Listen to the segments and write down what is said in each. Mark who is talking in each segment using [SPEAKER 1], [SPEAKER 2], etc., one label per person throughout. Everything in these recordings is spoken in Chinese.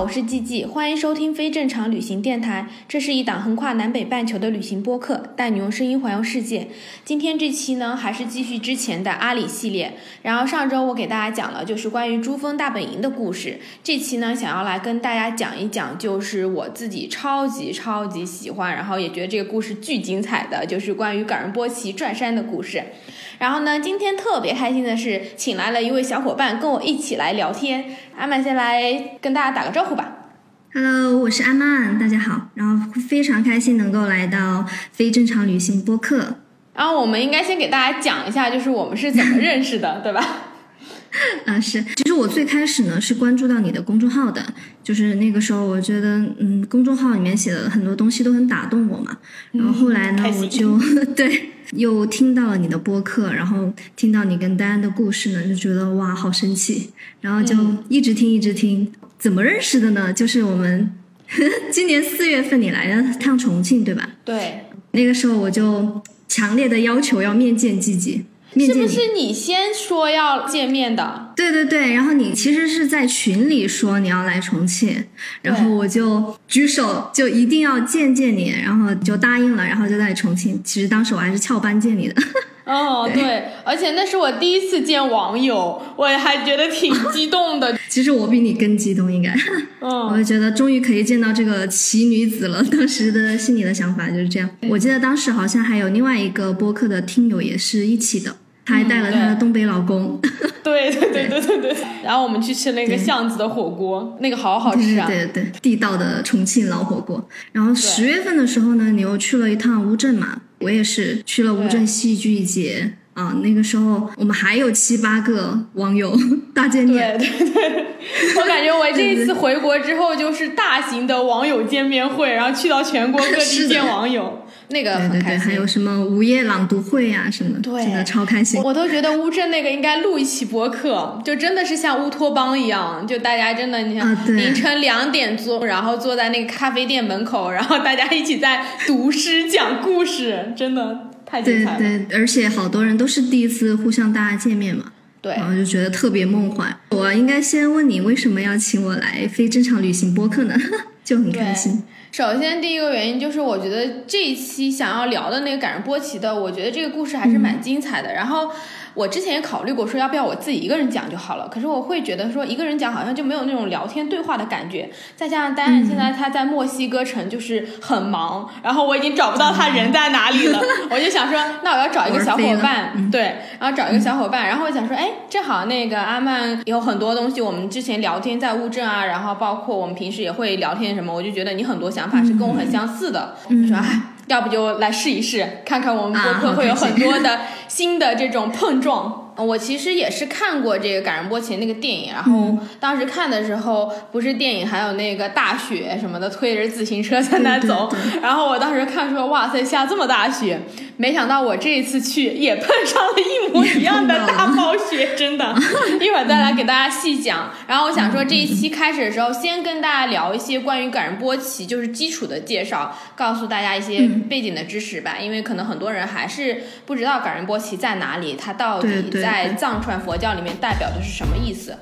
[SPEAKER 1] 我是季季，欢迎收听非正常旅行电台。这是一档横跨南北半球的旅行播客，带你用声音环游世界。今天这期呢，还是继续之前的阿里系列。然后上周我给大家讲了就是关于珠峰大本营的故事，这期呢，想要来跟大家讲一讲，就是我自己超级超级喜欢，然后也觉得这个故事巨精彩的，就是关于冈仁波齐转山的故事。然后呢，今天特别开心的是，请来了一位小伙伴跟我一起来聊天。阿曼先来跟大家打个招呼吧。
[SPEAKER 2] Hello，我是阿曼，大家好。然后非常开心能够来到非正常旅行播客。
[SPEAKER 1] 然后我们应该先给大家讲一下，就是我们是怎么认识的，对吧？
[SPEAKER 2] 啊，是，其实我最开始呢是关注到你的公众号的，就是那个时候我觉得，嗯，公众号里面写的很多东西都很打动我嘛。然后后来呢，我就 对又听到了你的播客，然后听到你跟丹安的故事呢，就觉得哇，好生气，然后就一直听一直听。怎么认识的呢？就是我们 今年四月份你来了趟重庆，对吧？
[SPEAKER 1] 对，
[SPEAKER 2] 那个时候我就强烈的要求要面见季季，面见。
[SPEAKER 1] 是不是你先说要见面的？
[SPEAKER 2] 对对对，然后你其实是在群里说你要来重庆，然后我就举手就一定要见见你，然后就答应了，然后就在重庆。其实当时我还是翘班见你的，
[SPEAKER 1] 哦，对，而且那是我第一次见网友，我还觉得挺激动的。
[SPEAKER 2] 其实我比你更激动，应该，我
[SPEAKER 1] 嗯，
[SPEAKER 2] 就觉得终于可以见到这个奇女子了。当时的心里的想法就是这样。我记得当时好像还有另外一个播客的听友也是一起的，他还带了她的东北老公。
[SPEAKER 1] 对对对对对对。然后我们去吃那个巷子的火锅，那个好好吃啊。
[SPEAKER 2] 对对对，地道的重庆老火锅。然后十月份的时候呢，你又去了一趟乌镇嘛，我也是去了乌镇戏剧节啊。那个时候我们还有七八个网友 大见面，
[SPEAKER 1] 对对对，我感觉我这一次回国之后就是大型的网友见面会，然后去到全国各地见网友，那个
[SPEAKER 2] 对对对，
[SPEAKER 1] 很开心。
[SPEAKER 2] 还有什么午夜朗读会呀、什么的，
[SPEAKER 1] 对
[SPEAKER 2] 真的超开心。
[SPEAKER 1] 我都觉得乌镇那个应该录一期播客，就真的是像乌托邦一样，就大家真的，你看、
[SPEAKER 2] 啊对
[SPEAKER 1] 凌晨两点钟，然后坐在那个咖啡店门口，然后大家一起在读诗讲故事，真的太精
[SPEAKER 2] 对
[SPEAKER 1] 彩了。
[SPEAKER 2] 对，而且好多人都是第一次互相大家见面嘛，
[SPEAKER 1] 对
[SPEAKER 2] 然后就觉得特别梦幻。我应该先问你，为什么要请我来非正常旅行播客呢？就很开心。
[SPEAKER 1] 首先，第一个原因就是我觉得这一期想要聊的那个赶上波奇的，我觉得这个故事还是蛮精彩的。然后我之前也考虑过说要不要我自己一个人讲就好了，可是我会觉得说一个人讲好像就没有那种聊天对话的感觉。再加上丹安现在他在墨西哥城就是很忙，然后我已经找不到他人在哪里了，我就想说那我要找一个小伙伴，对，然后找一个小伙伴，然后我想说哎，正好那个阿曼有很多东西，我们之前聊天在乌镇啊，然后包括我们平时也会聊天什么，我就觉得你很多想法是跟我很相似的，我说哎。要不就来试一试，看看我们播客会有很多的新的这种碰撞。我其实也是看过这个感人波奇那个电影，然后当时看的时候，不是电影还有那个大雪什么的，推着自行车在那
[SPEAKER 2] 对对
[SPEAKER 1] 走。然后我当时看说，哇塞，下这么大雪，没想到我这一次去也碰上了一模一样的大暴雪，真的。一会儿再来给大家细讲。然后我想说，这一期开始的时候，先跟大家聊一些关于感人波奇就是基础的介绍，告诉大家一些背景的知识吧，因为可能很多人还是不知道感人波齐在哪里，它到底
[SPEAKER 2] 对对
[SPEAKER 1] 在藏传佛教里面代表的是什么意思。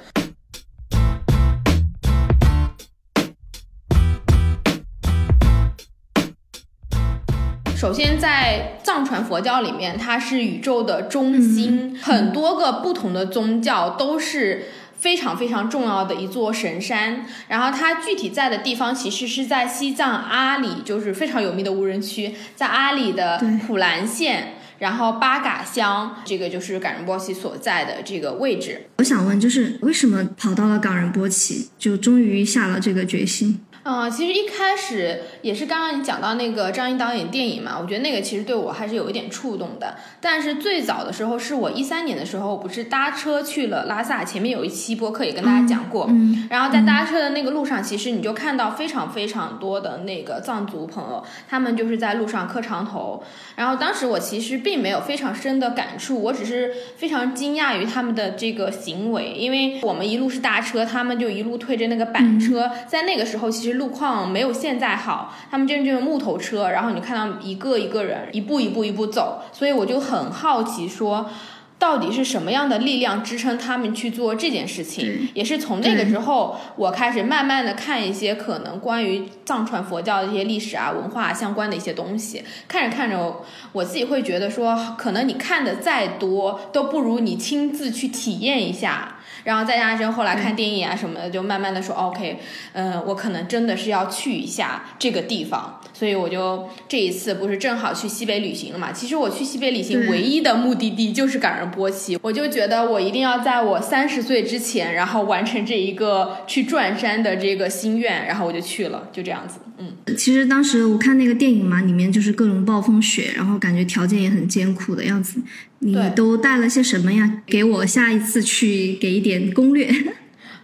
[SPEAKER 1] 首先，在藏传佛教里面，它是宇宙的中心，很多个不同的宗教都是非常非常重要的一座神山。然后它具体在的地方其实是在西藏阿里，就是非常有名的无人区，在阿里的普兰县。然后巴嘎乡，这个就是冈仁波齐所在的这个位置。
[SPEAKER 2] 我想问，就是为什么跑到了冈仁波齐，就终于下了这个决心？
[SPEAKER 1] 嗯，其实一开始也是刚刚你讲到那个张译导演电影嘛，我觉得那个其实对我还是有一点触动的。但是最早的时候是我一三年的时候，我不是搭车去了拉萨，前面有一期播客也跟大家讲过。
[SPEAKER 2] 嗯
[SPEAKER 1] 然后在搭车的那个路上，其实你就看到非常非常多的那个藏族朋友，他们就是在路上磕长头。然后当时我其实并没有非常深的感触，我只是非常惊讶于他们的这个行为，因为我们一路是搭车，他们就一路推着那个板车，在那个时候其实路况没有现在好，他们就是这种木头车，然后你看到一个一个人一步一步一步走，所以我就很好奇说。到底是什么样的力量支撑他们去做这件事情？也是从那个之后，我开始慢慢的看一些可能关于藏传佛教的一些历史啊、文化相关的一些东西。看着看着，我自己会觉得说，可能你看的再多，都不如你亲自去体验一下。然后再加上后来看电影啊什么的，就慢慢的说，OK，嗯、我可能真的是要去一下这个地方。所以我就这一次不是正好去西北旅行了嘛？其实我去西北旅行唯一的目的地就是冈仁波齐，我就觉得我一定要在我三十岁之前，然后完成这一个去转山的这个心愿，然后我就去了，就这样子。嗯，
[SPEAKER 2] 其实当时我看那个电影嘛，里面就是各种暴风雪，然后感觉条件也很艰苦的样子。你都带了些什么呀？给我下一次去给一点攻略。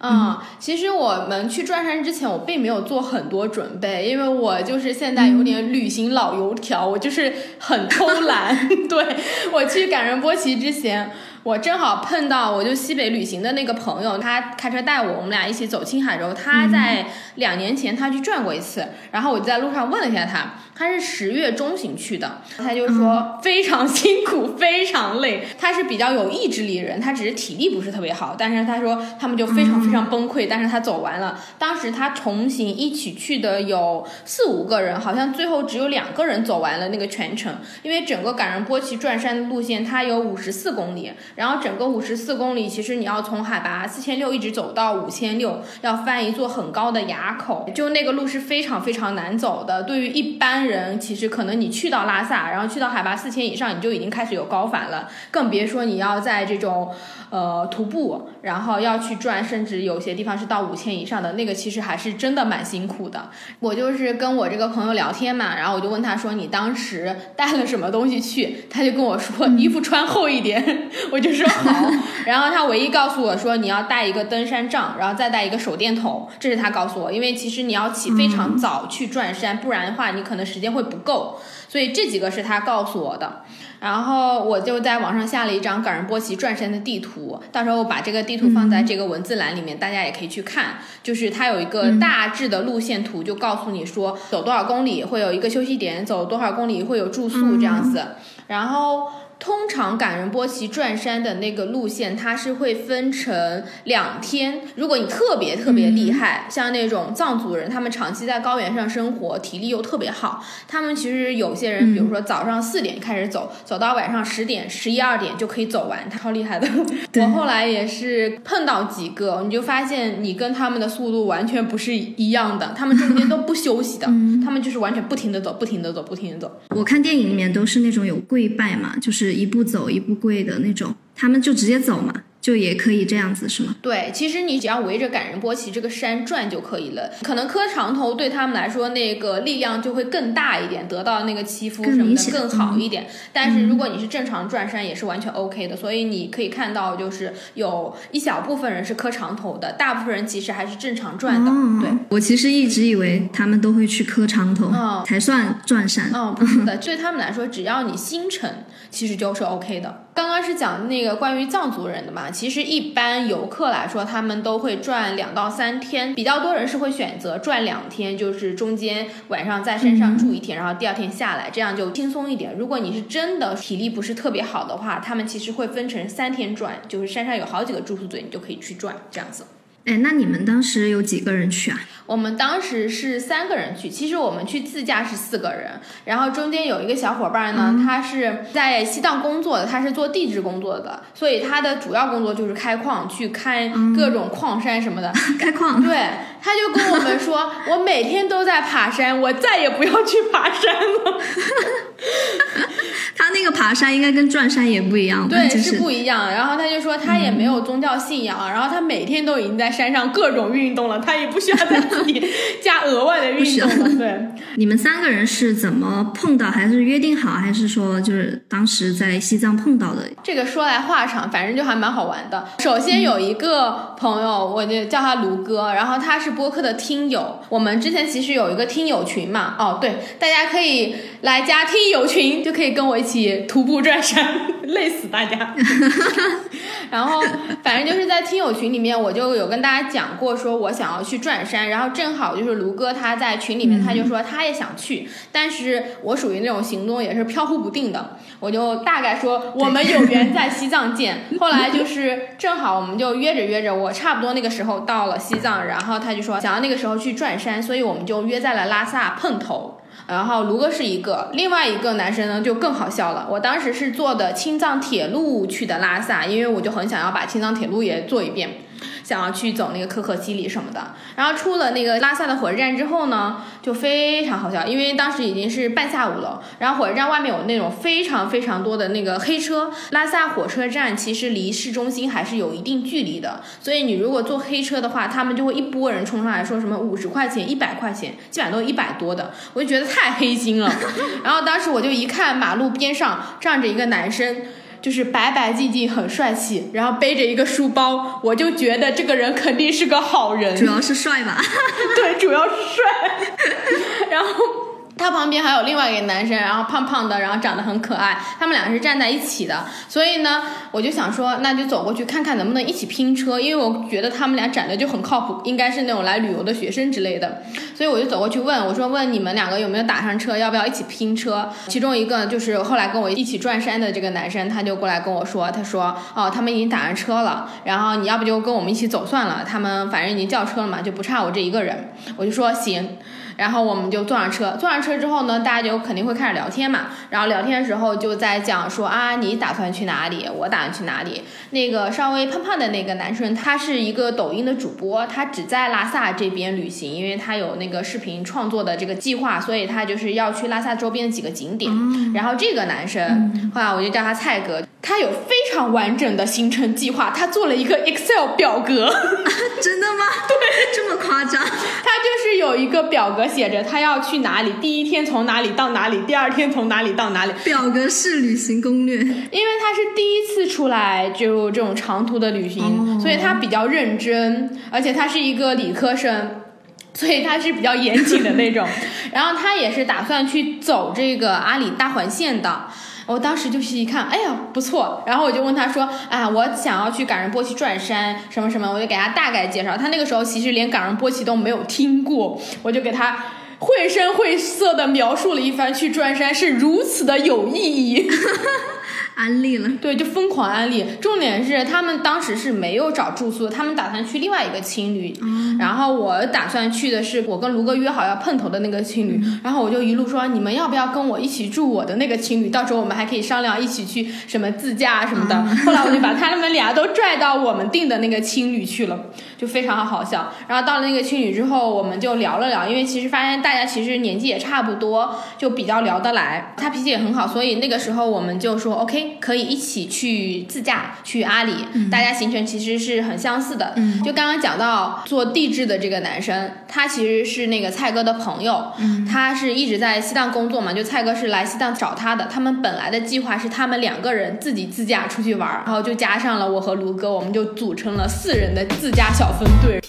[SPEAKER 1] 嗯，其实我们去转山之前，我并没有做很多准备，因为我就是现在有点旅行老油条，我就是很偷懒。对我去感人波奇之前，我正好碰到我就西北旅行的那个朋友，他开车带我，我们俩一起走青海州。他在两年前他去转过一次，然后我就在路上问了一下他，他是十月中旬去的，他就说非常辛苦，非常累。他是比较有意志力的人，他只是体力不是特别好，但是他说他们就非常非常崩溃，但是他走完了。当时他同行一起去的有四五个人，好像最后只有两个人走完了那个全程，因为整个冈仁波奇转山的路线它有五十四公里，然后整个五十四公里其实你要从海拔四千六一直走到五千六，要翻一座很高的垭口，就那个路是非常非常难走的。对于一般人，其实可能你去到拉萨，然后去到海拔四千以上，你就已经开始有高反了，更别说你要在这种呃徒步，然后要去转，甚至有些地方是到五千以上的，那个其实还是真的蛮辛苦的。我就是跟我这个朋友聊天嘛，然后我就问他说你当时带了什么东西去，他就跟我说衣服穿厚一点，我就说好。然后他唯一告诉我说你要带一个登山杖，然后再带一个手电筒，这是他告诉我，因为其实你要起非常早去转山，不然的话你可能时间会不够。所以这几个是他告诉我的。然后我就在网上下了一张冈仁波齐转山的地图，到时候我把这个地图放在这个文字栏里面，大家也可以去看。就是它有一个大致的路线图，就告诉你说走多少公里会有一个休息点，走多少公里会有住宿这样子。然后通常冈仁波齐转山的那个路线，它是会分成两天。如果你特别特别厉害，像那种藏族人，他们长期在高原上生活，体力又特别好，他们其实有些人，比如说早上四点开始走，走到晚上十点、十一二点就可以走完，超厉害的。我后来也是碰到几个，你就发现你跟他们的速度完全不是一样的，他们中间都不休息的，他们就是完全不停的走，不停的走，不停的走。
[SPEAKER 2] 我看电影里面都是那种有跪拜嘛，就是一步走一步跪的那种，他们就直接走嘛，就也可以这样子是吗？
[SPEAKER 1] 对，其实你只要围着感人波奇这个山转就可以了。可能磕长头对他们来说，那个力量就会更大一点，得到那个祈福什么的
[SPEAKER 2] 更
[SPEAKER 1] 好一点。但是如果你是正常转山，也是完全 OK 的。所以你可以看到，就是有一小部分人是磕长头的，大部分人其实还是正常转的。
[SPEAKER 2] 哦
[SPEAKER 1] 对。
[SPEAKER 2] 我其实一直以为他们都会去磕长头、
[SPEAKER 1] 哦
[SPEAKER 2] 才算转山。
[SPEAKER 1] 哦，不是的，对他们来说，只要你心诚，其实就是 OK 的。刚刚是讲那个关于藏族人的嘛，其实一般游客来说，他们都会转两到三天，比较多人是会选择转两天，就是中间晚上在山上住一天，然后第二天下来，这样就轻松一点。如果你是真的体力不是特别好的话，他们其实会分成三天转，就是山上有好几个住宿点，你就可以去转这样子。
[SPEAKER 2] 哎，那你们当时有几个人去啊？
[SPEAKER 1] 我们当时是三个人去，其实我们去自驾是四个人，然后中间有一个小伙伴呢，他是在西藏工作的，他是做地质工作的，所以他的主要工作就是开矿，去开各种矿山什么的。
[SPEAKER 2] 开矿。
[SPEAKER 1] 对，他就跟我们说，我每天都在爬山，我再也不要去爬山了。
[SPEAKER 2] 他那个爬山应该跟转山也不一样？
[SPEAKER 1] 对，
[SPEAKER 2] 就是
[SPEAKER 1] 不一样。然后他就说他也没有宗教信仰，然后他每天都已经在山上各种运动了，他也不需要再自己加额外的运动了。对，
[SPEAKER 2] 你们三个人是怎么碰到？还是约定好？还是说就是当时在西藏碰到的？
[SPEAKER 1] 这个说来话长，反正就还蛮好玩的。首先有一个朋友，我就叫他卢哥，然后他是播客的听友。我们之前其实有一个听友群嘛，哦对，大家可以来加听友群，就可以跟我一起徒步转山，累死大家。然后反正就是在听友群里面，我就有跟大家讲过，说我想要去转山，然后正好就是卢哥他在群里面，他就说他也想去，但是我属于那种行动也是飘忽不定的，我就大概说我们有缘在西藏见。后来就是正好我们就约着约着，我差不多那个时候到了西藏，然后他就说想要那个时候去转山，所以我们就约在了拉萨碰头。然后卢哥是一个，另外一个男生呢就更好笑了。我当时是坐的青藏铁路去的拉萨，因为我就很想要把青藏铁路也坐一遍。想要去走那个可可西里什么的，然后出了那个拉萨的火车站之后呢，就非常好笑，因为当时已经是半下午了，然后火车站外面有那种非常非常多的那个黑车。拉萨火车站其实离市中心还是有一定距离的，所以你如果坐黑车的话，他们就会一波人冲上来说什么五十块钱、一百块钱，基本上都一百多的，我就觉得太黑心了。然后当时我就一看马路边上站着一个男生。就是白白净净，很帅气，然后背着一个书包，我就觉得这个人肯定是个好人。
[SPEAKER 2] 主要是帅吧？
[SPEAKER 1] 对，主要是帅。然后他旁边还有另外一个男生，然后胖胖的，然后长得很可爱，他们两个是站在一起的。所以呢，我就想说，那就走过去看看能不能一起拼车，因为我觉得他们俩长得就很靠谱，应该是那种来旅游的学生之类的。所以我就走过去问，我说问你们两个有没有打上车，要不要一起拼车？其中一个就是后来跟我一起转山的这个男生，他就过来跟我说，他说哦，他们已经打上车了，然后你要不就跟我们一起走算了，他们反正已经叫车了嘛，就不差我这一个人。我就说行。然后我们就坐上车，坐上车之后呢，大家就肯定会开始聊天嘛。然后聊天的时候就在讲说啊，你打算去哪里？我打算去哪里？那个稍微胖胖的那个男生，他是一个抖音的主播，他只在拉萨这边旅行，因为他有那个视频创作的这个计划，所以他就是要去拉萨周边的几个景点。然后这个男生，后来我就叫他蔡哥，他有非常完整的行程计划，他做了一个 Excel 表格。
[SPEAKER 2] 真的吗？对，这么夸张？
[SPEAKER 1] 他就是有一个表格写着他要去哪里，第一天从哪里到哪里，第二天从哪里到哪里。
[SPEAKER 2] 表格式旅行攻略。
[SPEAKER 1] 因为他是第一次出来就这种长途的旅行，
[SPEAKER 2] 哦
[SPEAKER 1] 所以他比较认真，而且他是一个理科生。所以他是比较严谨的那种，然后他也是打算去走这个阿里大环线的。我当时就是一看，哎呀不错，然后我就问他说，啊，我想要去冈仁波齐转山什么什么，我就给他大概介绍。他那个时候其实连冈仁波齐都没有听过，我就给他绘声绘色的描述了一番去转山是如此的有意义。
[SPEAKER 2] 安利了，
[SPEAKER 1] 对，就疯狂安利。重点是他们当时是没有找住宿，他们打算去另外一个青旅。然后我打算去的是我跟卢哥约好要碰头的那个青旅。然后我就一路说，你们要不要跟我一起住我的那个青旅？到时候我们还可以商量一起去什么自驾啊什么的。后来我就把他们俩都拽到我们订的那个青旅去了，就非常好笑。然后到了那个青旅之后，我们就聊了聊，因为其实发现大家其实年纪也差不多，就比较聊得来。他脾气也很好，所以那个时候我们就说 OK。可以一起去自驾去阿里，大家行程其实是很相似的。
[SPEAKER 2] 嗯
[SPEAKER 1] 就刚刚讲到做地质的这个男生，他其实是那个蔡哥的朋友，他是一直在西藏工作嘛，就蔡哥是来西藏找他的。他们本来的计划是他们两个人自己自驾出去玩，然后就加上了我和卢哥，我们就组成了四人的自驾小分队。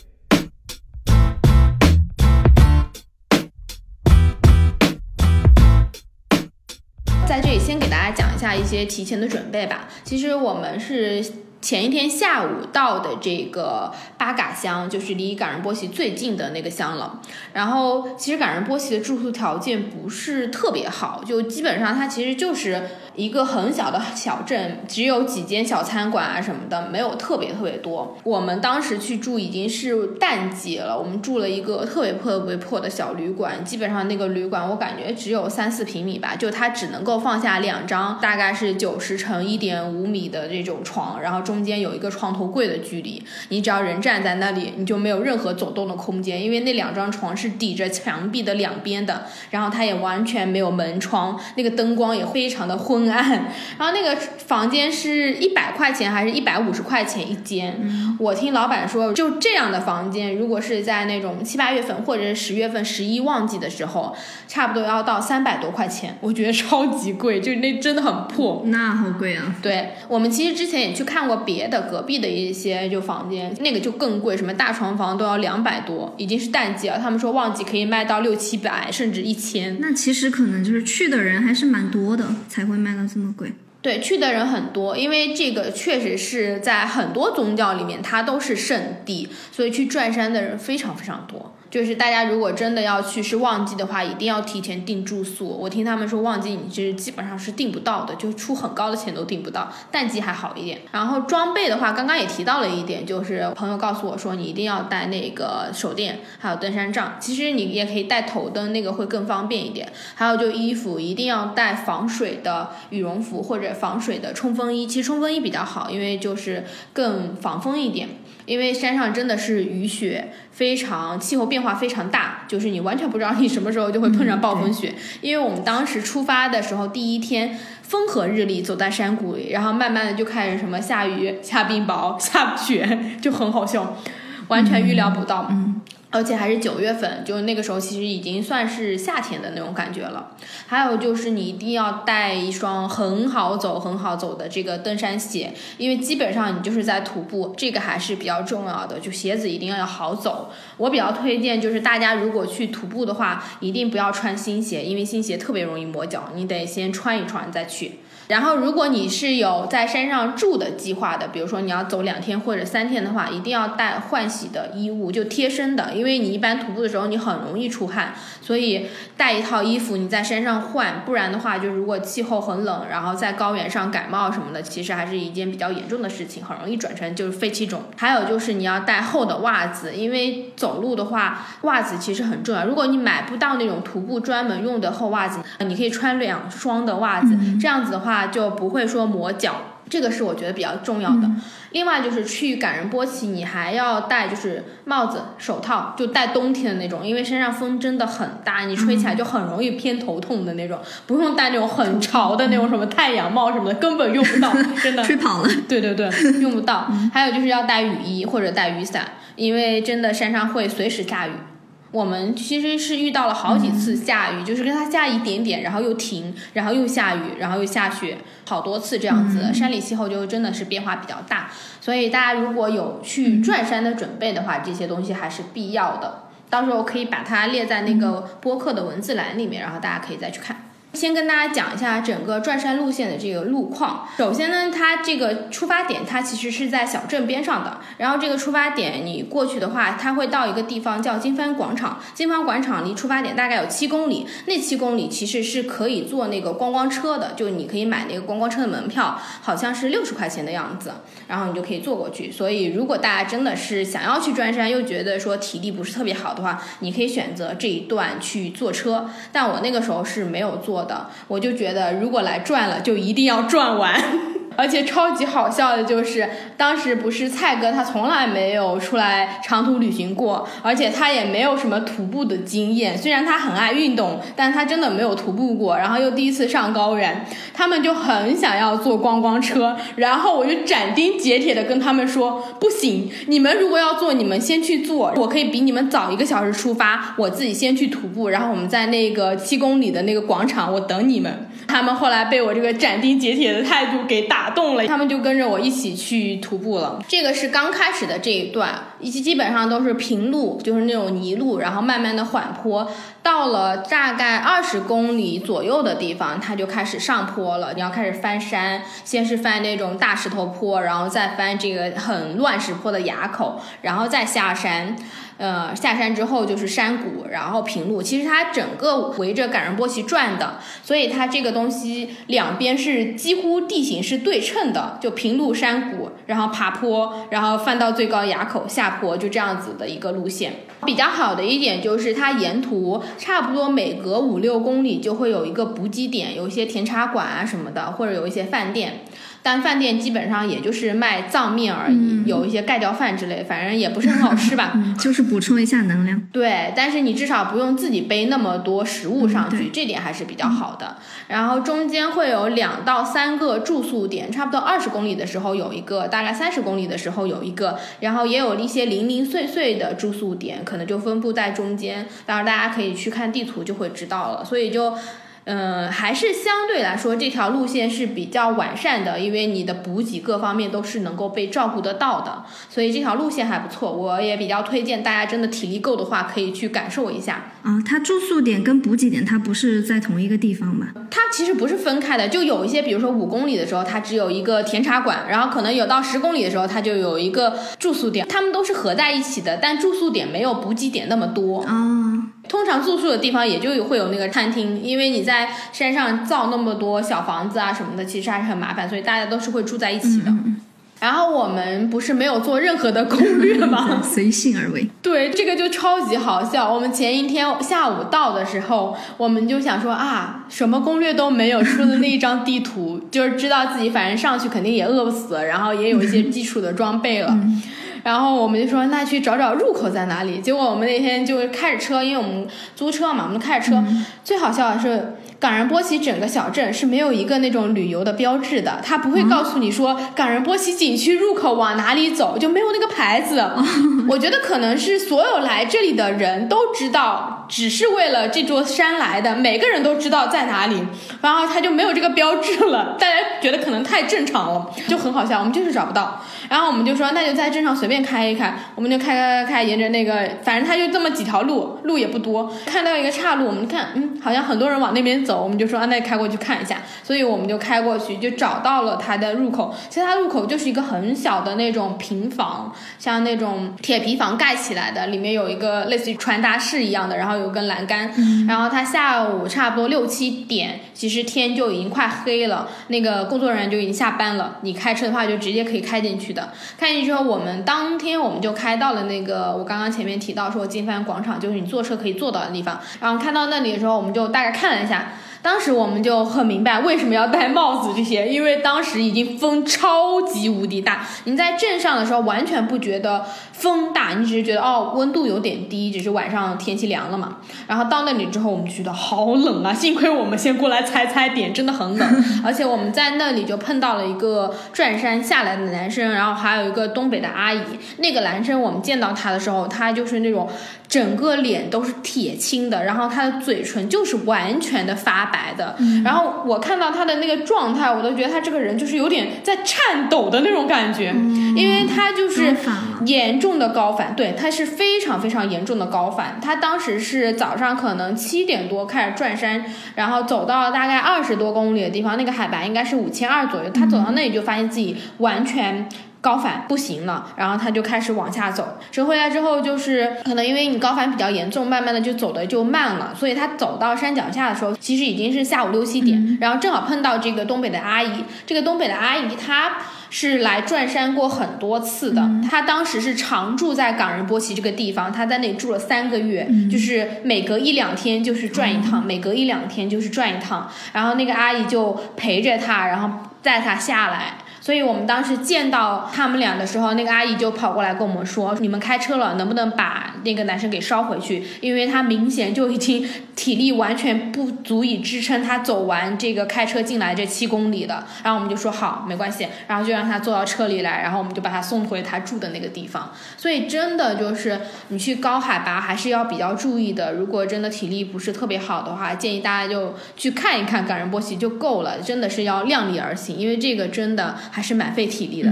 [SPEAKER 1] 在这里先给大家讲一下一些提前的准备吧。其实我们是前一天下午到的这个巴嘎乡，就是离冈仁波齐最近的那个乡了。然后其实冈仁波齐的住宿条件不是特别好，就基本上它其实就是一个很小的小镇，只有几间小餐馆啊什么的，没有特别特别多。我们当时去住已经是淡季了，我们住了一个特别破特别破的小旅馆，基本上那个旅馆我感觉只有三四平米吧，就它只能够放下两张大概是九十乘一点五米的这种床，然后中间有一个床头柜的距离，你只要人站站在那里，你就没有任何走动的空间，因为那两张床是抵着墙壁的两边的，然后它也完全没有门窗，那个灯光也非常的昏暗。然后那个房间是一百块钱还是一百五十块钱一间？我听老板说，就这样的房间，如果是在那种七八月份或者是十月份、十一旺季的时候，差不多要到三百多块钱，我觉得超级贵，就那真的很破。
[SPEAKER 2] 那好贵啊！
[SPEAKER 1] 对我们其实之前也去看过别的隔壁的一些就房间，那个就更贵，什么大床房都要两百多，已经是淡季了。他们说旺季可以卖到六七百，甚至一千。
[SPEAKER 2] 那其实可能就是去的人还是蛮多的，才会卖到这么贵。
[SPEAKER 1] 对，去的人很多，因为这个确实是在很多宗教里面，它都是圣地，所以去转山的人非常非常多。就是大家如果真的要去是旺季的话，一定要提前订住宿。我听他们说旺季你是基本上是订不到的，就出很高的钱都订不到。淡季还好一点。然后装备的话，刚刚也提到了一点，就是朋友告诉我说你一定要带那个手电，还有登山杖。其实你也可以带头灯，那个会更方便一点。还有就衣服一定要带防水的羽绒服或者防水的冲锋衣。其实冲锋衣比较好，因为就是更防风一点。因为山上真的是雨雪非常，气候变化非常大，就是你完全不知道你什么时候就会碰上暴风雪。因为我们当时出发的时候，第一天风和日丽，走在山谷里，然后慢慢的就开始什么下雨、下冰雹、下雪，就很好笑，完全预料不到。
[SPEAKER 2] 嗯，
[SPEAKER 1] 而且还是九月份，就那个时候其实已经算是夏天的那种感觉了。还有就是你一定要带一双很好走、很好走的这个登山鞋，因为基本上你就是在徒步，这个还是比较重要的。就鞋子一定要好走。我比较推荐就是大家如果去徒步的话，一定不要穿新鞋，因为新鞋特别容易磨脚，你得先穿一穿再去。然后，如果你是有在山上住的计划的，比如说你要走两天或者三天的话，一定要带换洗的衣物，就贴身的，因为你一般徒步的时候你很容易出汗，所以带一套衣服你在山上换，不然的话，就如果气候很冷，然后在高原上感冒什么的，其实还是一件比较严重的事情，很容易转成就是肺气肿。还有就是你要带厚的袜子，因为走路的话，袜子其实很重要。如果你买不到那种徒步专门用的厚袜子，你可以穿两双的袜子，这样子的话就不会说磨脚。这个是我觉得比较重要的。另外就是去赶人波奇，你还要戴就是帽子、手套，就戴冬天的那种，因为山上风真的很大，你吹起来就很容易偏头痛的那种。不用戴那种很潮的那种什么太阳帽什么的，根本用不到，真的。
[SPEAKER 2] 吹跑了。
[SPEAKER 1] 对对对，用不到。还有就是要带雨衣或者带雨伞，因为真的山上会随时下雨。我们其实是遇到了好几次下雨，就是跟它下一点点，然后又停，然后又下雨，然后又下雪，好多次这样子。山里气候就真的是变化比较大，所以大家如果有去转山的准备的话，这些东西还是必要的。到时候可以把它列在那个播客的文字栏里面，然后大家可以再去看。先跟大家讲一下整个转山路线的这个路况。首先呢，它这个出发点它其实是在小镇边上的。然后这个出发点你过去的话，它会到一个地方叫金帆广场。金帆广场离出发点大概有七公里，那七公里其实是可以坐那个观光车的，就你可以买那个观光车的门票，好像是六十块钱的样子，然后你就可以坐过去。所以如果大家真的是想要去转山，又觉得说体力不是特别好的话，你可以选择这一段去坐车。但我那个时候是没有坐我就觉得如果来赚了，就一定要赚完。而且超级好笑的就是，当时不是蔡哥他从来没有出来长途旅行过，而且他也没有什么徒步的经验。虽然他很爱运动，但他真的没有徒步过，然后又第一次上高原，他们就很想要坐观光车。然后我就斩钉截铁的跟他们说，不行，你们如果要坐，你们先去坐，我可以比你们早一个小时出发，我自己先去徒步，然后我们在那个七公里的那个广场，我等你们。他们后来被我这个斩钉截铁的态度给打动了，他们就跟着我一起去徒步了。这个是刚开始的这一段，以及基本上都是平路，就是那种泥路，然后慢慢的缓坡。到了大概二十公里左右的地方，它就开始上坡了。你要开始翻山，先是翻那种大石头坡，然后再翻这个很乱石坡的垭口，然后再下山。呃，下山之后就是山谷，然后平路。其实它整个围着冈仁波齐转的，所以它这个东西两边是几乎地形是对称的，就平路山谷，然后爬坡，然后翻到最高垭口下坡，就这样子的一个路线。比较好的一点就是它沿途差不多每隔五六公里就会有一个补给点，有一些甜茶馆啊什么的，或者有一些饭店。但饭店基本上也就是卖藏面而已，有一些盖浇饭之类，反正也不是很好吃吧。
[SPEAKER 2] 嗯，就是补充一下能量。
[SPEAKER 1] 对，但是你至少不用自己背那么多食物上去，
[SPEAKER 2] 嗯
[SPEAKER 1] 这点还是比较好的。然后中间会有两到三个住宿点，差不多二十公里的时候有一个，大概三十公里的时候有一个，然后也有一些零零碎碎的住宿点，可能就分布在中间。当然大家可以去看地图就会知道了。所以就。嗯，还是相对来说这条路线是比较完善的，因为你的补给各方面都是能够被照顾得到的，所以这条路线还不错。我也比较推荐大家，真的体力够的话，可以去感受一下。
[SPEAKER 2] 啊、它住宿点跟补给点它不是在同一个地方吧？
[SPEAKER 1] 它其实不是分开的，就有一些，比如说五公里的时候，它只有一个甜茶馆，然后可能有到十公里的时候，它就有一个住宿点，它们都是合在一起的，但住宿点没有补给点那么多。
[SPEAKER 2] 哦，
[SPEAKER 1] 通常住宿的地方也就会有那个餐厅，因为你在山上造那么多小房子啊什么的，其实还是很麻烦，所以大家都是会住在一起的。然后我们不是没有做任何的攻略吗？
[SPEAKER 2] 随性而为。
[SPEAKER 1] 对，这个就超级好笑。我们前一天下午到的时候，我们就想说啊，什么攻略都没有，出的那一张地图，就是知道自己反正上去肯定也饿不死，然后也有一些基础的装备了。然后我们就说，那去找找入口在哪里。结果我们那天就开着车，因为我们租车嘛，我们开着车。最好笑的是，冈仁波齐整个小镇是没有一个那种旅游的标志的，它不会告诉你说冈仁波齐景区入口往哪里走，就没有那个牌子。我觉得可能是所有来这里的人都知道，只是为了这座山来的，每个人都知道在哪里，然后他就没有这个标志了。大家觉得可能太正常了，就很好笑。我们就是找不到，然后我们就说那就在镇上随便开一开，我们就开开开开，沿着那个，反正它就这么几条路，路也不多。看到一个岔路，我们看，嗯，好像很多人往那边走，我们就说啊，那开过去看一下。所以我们就开过去，就找到了它的入口。其实它入口就是一个很小的那种平房，像那种铁皮房盖起来的，里面有一个类似于传达室一样的，然后有根栏杆。然后它下午差不多六七点，其实天就已经快黑了，那个工作人员就已经下班了。你开车的话，就直接可以开进去的。开进去之后，我们当天我们就开到了那个我刚刚前面提到说金帆广场，就是你坐车可以坐到的地方。然后看到那里的时候，我们就大概看了一下。当时我们就很明白为什么要戴帽子这些，因为当时已经风超级无敌大。你在镇上的时候完全不觉得风大，你只是觉得哦温度有点低，只是晚上天气凉了嘛。然后到那里之后，我们就觉得好冷啊！幸亏我们先过来踩踩点，真的很冷。而且我们在那里就碰到了一个转山下来的男生，然后还有一个东北的阿姨。那个男生我们见到他的时候，他就是那种整个脸都是铁青的，然后他的嘴唇就是完全的发白的。然后我看到他的那个状态，我都觉得他这个人就是有点在颤抖的那种感觉，因为他就是
[SPEAKER 2] 高反了
[SPEAKER 1] 严重的高反，对，他是非常非常严重的高反。他当时是早上可能七点多开始转山，然后走到大概二十多公里的地方，那个海拔应该是五千二左右。他走到那里就发现自己完全。高反不行了，然后他就开始往下走。折回来之后，就是可能因为你高反比较严重，慢慢的就走的就慢了，所以他走到山脚下的时候，其实已经是下午六七点，然后正好碰到这个东北的阿姨。这个东北的阿姨她是来转山过很多次的，他当时是常住在冈仁波齐这个地方，他在那里住了三个月，就是每隔一两天就是转一趟，每隔一两天就是转一趟，然后那个阿姨就陪着他，然后带他下来。所以我们当时见到他们俩的时候，那个阿姨就跑过来跟我们说：“你们开车了，能不能把那个男生给捎回去？因为他明显就已经体力完全不足以支撑他走完这个开车进来这七公里了。”然后我们就说好，没关系，然后就让他坐到车里来，然后我们就把他送回他住的那个地方。所以真的就是你去高海拔还是要比较注意的。如果真的体力不是特别好的话，建议大家就去看一看冈仁波齐就够了，真的是要量力而行，因为这个真的还是蛮费体力的。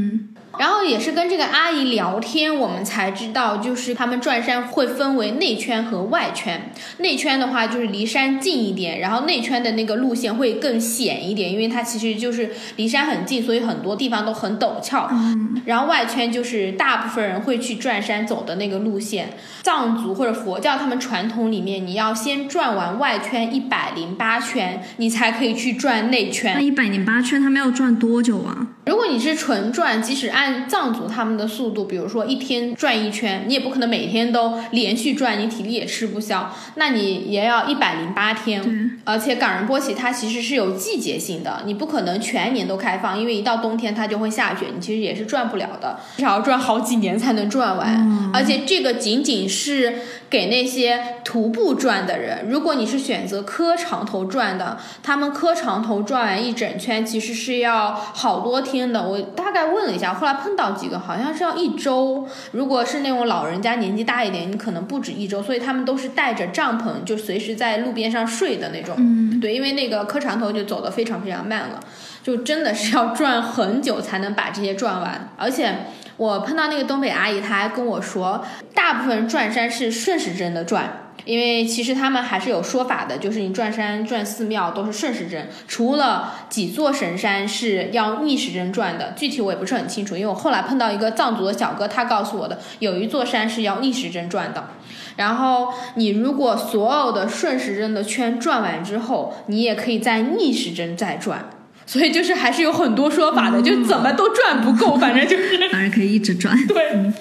[SPEAKER 1] 然后也是跟这个阿姨聊天，我们才知道，就是他们转山会分为内圈和外圈。内圈的话就是离山近一点，然后内圈的那个路线会更险一点，因为它其实就是离山很近，所以很多地方都很陡峭。嗯然后外圈就是大部分人会去转山走的那个路线。藏族或者佛教他们传统里面，你要先转完外圈一百零八圈，你才可以去转内圈
[SPEAKER 2] 那。一百零八圈他们要转多久啊？
[SPEAKER 1] 你是纯转，即使按藏族他们的速度，比如说一天转一圈，你也不可能每天都连续转，你体力也吃不消，那你也要一百零八天。
[SPEAKER 2] 对，
[SPEAKER 1] 而且冈仁波齐它其实是有季节性的，你不可能全年都开放，因为一到冬天它就会下雪，你其实也是转不了的，至少要转好几年才能转完。而且这个仅仅是给那些徒步转的人，如果你是选择磕长头转的，他们磕长头转完一整圈其实是要好多天的。我大概问了一下，后来碰到几个好像是要一周。如果是那种老人家年纪大一点，你可能不止一周，所以他们都是带着帐篷，就随时在路边上睡的那种。
[SPEAKER 2] 嗯，
[SPEAKER 1] 对，因为那个磕长头就走得非常非常慢了，就真的是要转很久才能把这些转完。而且我碰到那个东北阿姨，她还跟我说，大部分转山是顺时针的转。因为其实他们还是有说法的，就是你转山、转寺庙都是顺时针，除了几座神山是要逆时针转的，具体我也不是很清楚，因为我后来碰到一个藏族的小哥，他告诉我的，有一座山是要逆时针转的。然后你如果所有的顺时针的圈转完之后，你也可以在逆时针再转。所以就是还是有很多说法的，就怎么都转不够，反正就是
[SPEAKER 2] 反正可以一直转。
[SPEAKER 1] 对。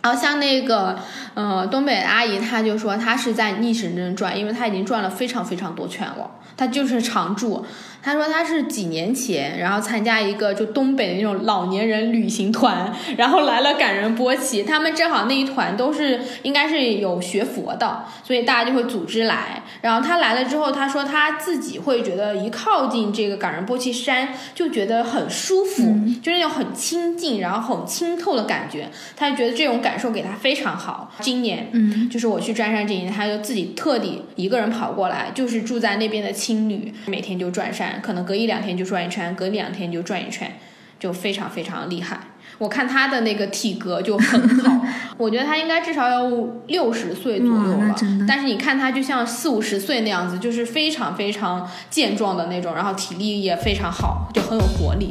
[SPEAKER 1] 然后像那个呃东北阿姨，她就说她是在逆时针转，因为她已经转了非常非常多圈了，她就是常驻。她说他是几年前，然后参加一个就东北的那种老年人旅行团，然后来了感人波奇，他们正好那一团都是应该是有学佛的，所以大家就会组织来。然后他来了之后，他说他自己会觉得一靠近这个感人波齐山就觉得很舒服，就是那种很清静，然后很清透的感觉。他就觉得这种感受给他非常好。今年，
[SPEAKER 2] 嗯，
[SPEAKER 1] 就是我去转山这一年，他就自己特地一个人跑过来，就是住在那边的青旅，每天就转山，可能隔一两天就转一圈，隔一两天就转一圈，就非常非常厉害。我看他的那个体格就很好，我觉得他应该至少要六十岁左右
[SPEAKER 2] 哇那
[SPEAKER 1] 了。但是你看他就像四五十岁那样子，就是非常非常健壮的那种，然后体力也非常好，就很有活力。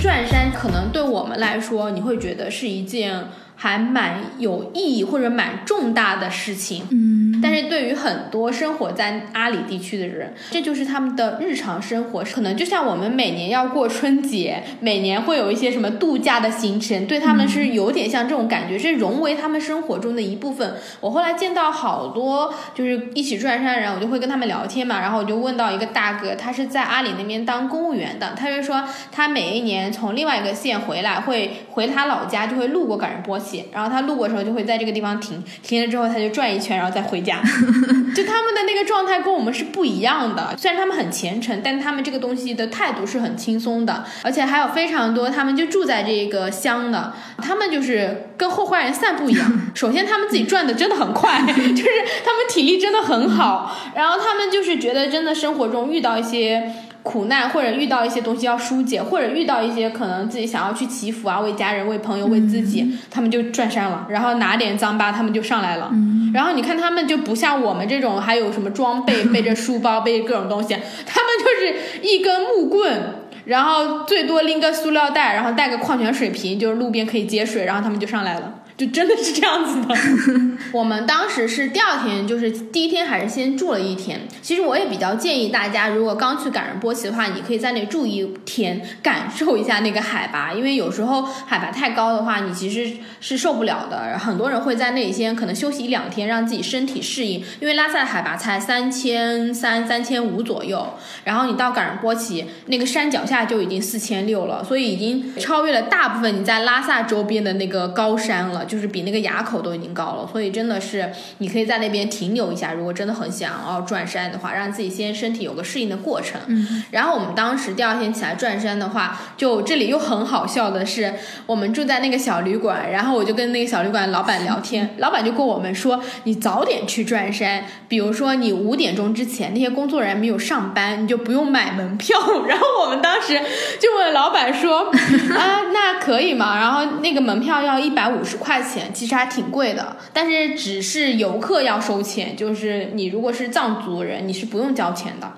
[SPEAKER 1] 转山可能对我们来说，你会觉得是一件还蛮有意义或者蛮重大的事情。
[SPEAKER 2] 嗯，
[SPEAKER 1] 但是对于很多生活在阿里地区的人，这就是他们的日常生活。可能就像我们每年要过春节，每年会有一些什么度假的行程，对他们是有点像这种感觉，是融为他们生活中的一部分。我后来见到好多就是一起转山的人，我就会跟他们聊天嘛，然后我就问到一个大哥，他是在阿里那边当公务员的，他就说他每一年从另外一个县回来，会回他老家，就会路过感仁波齐，然后他路过的时候就会在这个地方停，停了之后他就转一圈，然后再回家。就他们的那个状态跟我们是不一样的，虽然他们很虔诚，但他们这个东西的态度是很轻松的，而且还有非常多他们就住在这个乡的，他们就是跟后花园散步一样。首先他们自己转的真的很快，就是他们体力真的很好，然后他们就是觉得真的生活中遇到一些。苦难或者遇到一些东西要疏解，或者遇到一些可能自己想要去祈福啊，为家人、为朋友、为自己，他们就转山了，然后拿点脏巴，他们就上来了。然后你看他们就不像我们这种还有什么装备，背着书包，背着各种东西，他们就是一根木棍。然后最多拎个塑料袋，然后带个矿泉水瓶，就是路边可以接水，然后他们就上来了，就真的是这样子的。我们当时是第二天，就是第一天还是先住了一天。其实我也比较建议大家，如果刚去感仁波齐的话，你可以在那住一天，感受一下那个海拔，因为有时候海拔太高的话，你其实是受不了的。很多人会在那里先可能休息一两天，让自己身体适应，因为拉萨的海拔才三千三、三千五左右，然后你到感仁波齐那个山脚下就已经四千六了，所以已经超越了大部分你在拉萨周边的那个高山了。就是比那个垭口都已经高了，所以真的是你可以在那边停留一下，如果真的很想要转山的话，让自己先身体有个适应的过程。
[SPEAKER 2] 嗯，
[SPEAKER 1] 然后我们当时第二天起来转山的话，就这里又很好笑的是，我们住在那个小旅馆，然后我就跟那个小旅馆老板聊天，老板就跟我们说，你早点去转山，比如说你五点钟之前那些工作人员没有上班，你就不用买门票。然后我们当时就问老板说，啊，那可以吗？然后那个门票要一百五十块钱，其实还挺贵的，但是只是游客要收钱，就是你如果是藏族人，你是不用交钱的。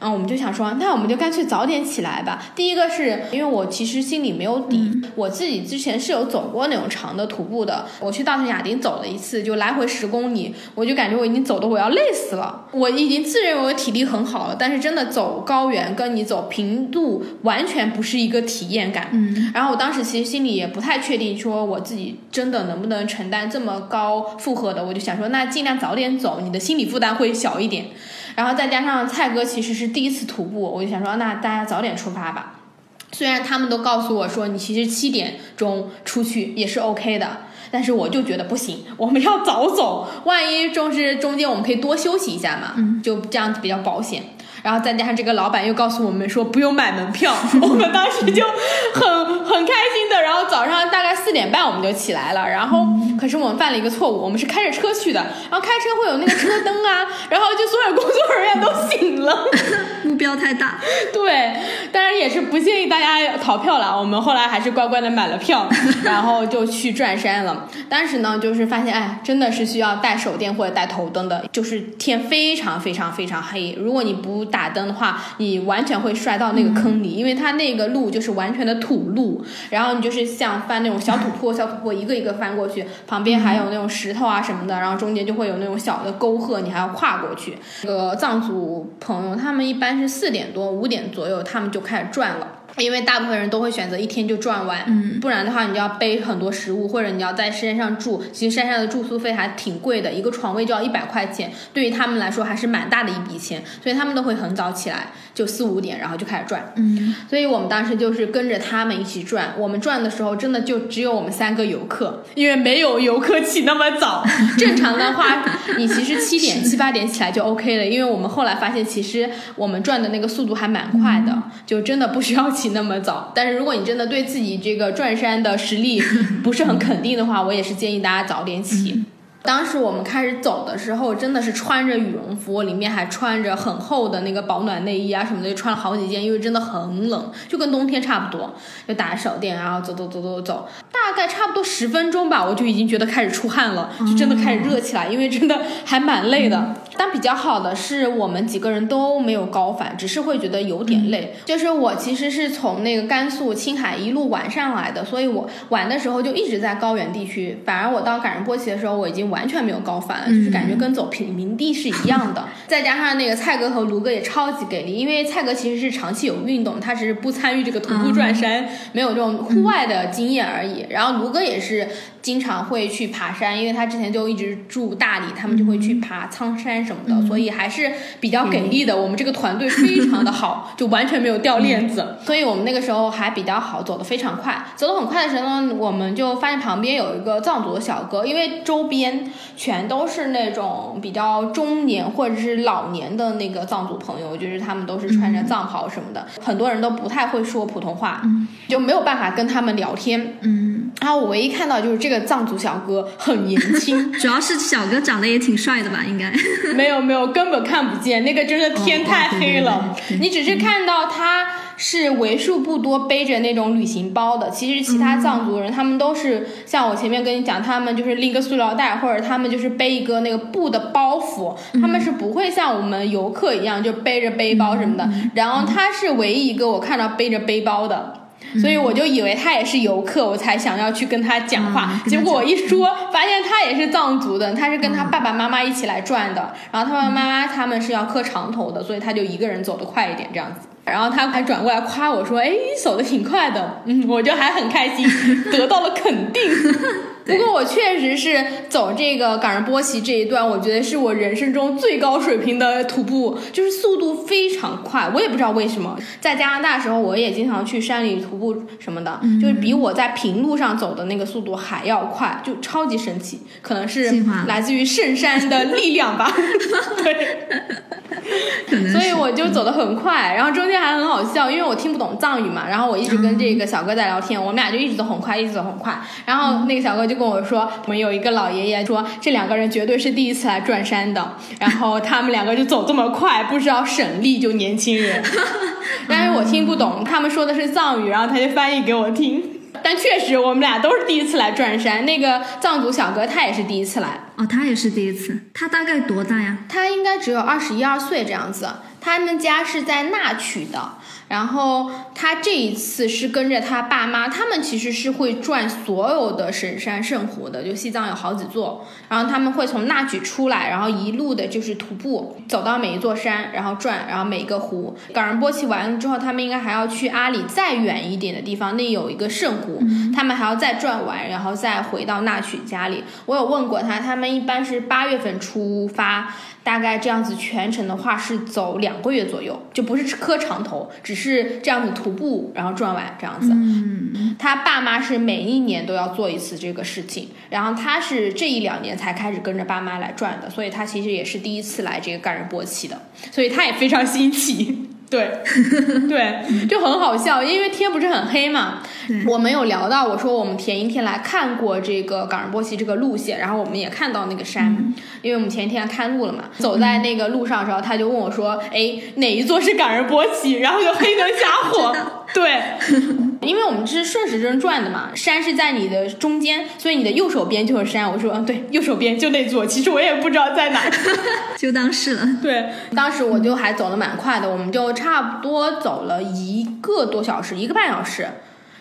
[SPEAKER 1] 嗯，我们就想说，那我们就干脆早点起来吧。第一个是因为我其实心里没有底，我自己之前是有走过那种长的徒步的，我去大屯亚丁走了一次，就来回十公里，我就感觉我已经走的我要累死了。我已经自认为我体力很好了，但是真的走高原跟你走平路完全不是一个体验感。
[SPEAKER 2] 嗯，
[SPEAKER 1] 然后我当时其实心里也不太确定，说我自己真的能不能承担这么高负荷的，我就想说，那尽量早点走，你的心理负担会小一点。然后再加上蔡哥其实是第一次徒步，我就想说，那大家早点出发吧。虽然他们都告诉我说，你其实七点钟出去也是 OK 的，但是我就觉得不行，我们要早走，万一就是中间我们可以多休息一下嘛，就这样子比较保险。然后再加上这个老板又告诉我们说不用买门票，我们当时就很很开心的。然后早上大概四点半我们就起来了，然后可是我们犯了一个错误，我们是开着车去的，然后开车会有那个车灯啊，然后就所有工作人员都醒了。
[SPEAKER 2] 目标太大，
[SPEAKER 1] 对，当然也是不建议大家逃票了。我们后来还是乖乖的买了票，然后就去转山了。当时呢，就是发现，哎，真的是需要带手电或者带头灯的，就是天非常非常非常黑。如果你不打灯的话，你完全会摔到那个坑里，因为它那个路就是完全的土路，然后你就是像翻那种小土坡，小土坡一个一个翻过去，旁边还有那种石头啊什么的，然后中间就会有那种小的沟壑，你还要跨过去。那个藏族朋友他们一般是四点多、五点左右，他们就开始转了。因为大部分人都会选择一天就转完，
[SPEAKER 2] 嗯
[SPEAKER 1] 不然的话你就要背很多食物，或者你要在山上住。其实山上的住宿费还挺贵的，一个床位就要一百块钱，对于他们来说还是蛮大的一笔钱，所以他们都会很早起来，就四五点，然后就开始转。
[SPEAKER 2] 嗯，
[SPEAKER 1] 所以我们当时就是跟着他们一起转。我们转的时候，真的就只有我们三个游客，因为没有游客起那么早。正常的话，你其实七点七八点起来就 OK 了，因为我们后来发现，其实我们转的那个速度还蛮快的，就真的不需要起那么早。但是如果你真的对自己这个转山的实力 不是很肯定的话，我也是建议大家早点起。当时我们开始走的时候，真的是穿着羽绒服，里面还穿着很厚的那个保暖内衣啊什么的，就穿了好几件，因为真的很冷，就跟冬天差不多。就打着手电，然后走走走走走，大概差不多十分钟吧，我就已经觉得开始出汗了，就真的开始热起来，因为真的还蛮累的。但比较好的是我们几个人都没有高反，只是会觉得有点累。就是我其实是从那个甘肃、青海一路玩上来的，所以我玩的时候就一直在高原地区。反而我到赶上波奇的时候，我已经完全没有高反了，就是感觉跟走平民地是一样的。再加上那个蔡哥和卢哥也超级给力，因为蔡哥其实是长期有运动，他只是不参与这个徒步转山，没有这种户外的经验而已。然后卢哥也是经常会去爬山，因为他之前就一直住大理，他们就会去爬苍山什么的，所以还是比较给力的。我们这个团队非常的好，就完全没有掉链子，所以我们那个时候还比较好，走得非常快。走得很快的时候呢，我们就发现旁边有一个藏族的小哥，因为周边全都是那种比较中年或者是老年的那个藏族朋友，就是他们都是穿着藏袍什么的，很多人都不太会说普通话，就没有办法跟他们聊天。
[SPEAKER 2] 嗯，
[SPEAKER 1] 然后我唯一看到就是这个藏族小哥很年轻，
[SPEAKER 2] 主要是小哥长得也挺帅的吧？应该。
[SPEAKER 1] 没有没有，根本看不见，那个真的天太黑了。
[SPEAKER 2] 哦对对对对
[SPEAKER 1] 你只是看到他是为数不多背着那种旅行包的，其实其他藏族人、他们都是像我前面跟你讲，他们就是拎个塑料袋，或者他们就是背一个那个布的包袱，他们是不会像我们游客一样就背着背包什么的。然后他是唯一一个我看到背着背包的。所以我就以为他也是游客，我才想要去跟他讲话。
[SPEAKER 2] 嗯
[SPEAKER 1] 结果我一说，发现他也是藏族的，他是跟他爸爸妈妈一起来转的。然后他爸爸妈妈他们是要磕长头的，所以他就一个人走得快一点这样子。然后他还转过来夸我说：“哎，你走得挺快的。”嗯，我就还很开心，得到了肯定。不过我确实是走这个冈仁波齐这一段，我觉得是我人生中最高水平的徒步，就是速度非常快。我也不知道为什么，在加拿大的时候，我也经常去山里徒步什么的，就是比我在平路上走的那个速度还要快，就超级神奇。可能是来自于圣山的力量吧。对。所以我就走得很快，然后中间还很好笑，因为我听不懂藏语嘛，然后我一直跟这个小哥在聊天，我们俩就一直走很快，一直走很快。然后那个小哥就跟我说，我们有一个老爷爷说，这两个人绝对是第一次来转山的，然后他们两个就走这么快，不知道省力就年轻人。但是我听不懂，他们说的是藏语，然后他就翻译给我听。但确实，我们俩都是第一次来转山。那个藏族小哥他也是第一次来，
[SPEAKER 2] 哦，他也是第一次，他大概多大呀？
[SPEAKER 1] 他应该只有二十一二岁这样子。他们家是在那曲的，然后他这一次是跟着他爸妈，他们其实是会转所有的神山圣湖的，就西藏有好几座，然后他们会从那曲出来，然后一路的就是徒步走到每一座山，然后转，然后每一个湖。冈仁波齐完了之后，他们应该还要去阿里再远一点的地方，那有一个圣湖，他们还要再转完，然后再回到那曲家里。我有问过他，他们一般是八月份出发。大概这样子全程的话是走两个月左右，就不是磕长头，只是这样子徒步，然后转完这样子。
[SPEAKER 2] 嗯，
[SPEAKER 1] 他爸妈是每一年都要做一次这个事情，然后他是这一两年才开始跟着爸妈来转的，所以他其实也是第一次来这个冈仁波齐的，所以他也非常 新奇。对，对，就很好笑，因为天不是很黑嘛。
[SPEAKER 2] 对
[SPEAKER 1] 我们有聊到，我说我们前一天来看过这个冈仁波齐这个路线，然后我们也看到那个山，因为我们前一天看路了嘛。走在那个路上的时候，他就问我说：“哎，哪一座是冈仁波齐？”然后就黑灯瞎火。对，因为我们是顺时针转的嘛，山是在你的中间，所以你的右手边就是山。我说：“嗯，对，右手边就那座。”其实我也不知道在哪儿。
[SPEAKER 2] 就当是了。
[SPEAKER 1] 对，当时我就还走的蛮快的，我们就差不多走了一个多小时，一个半小时。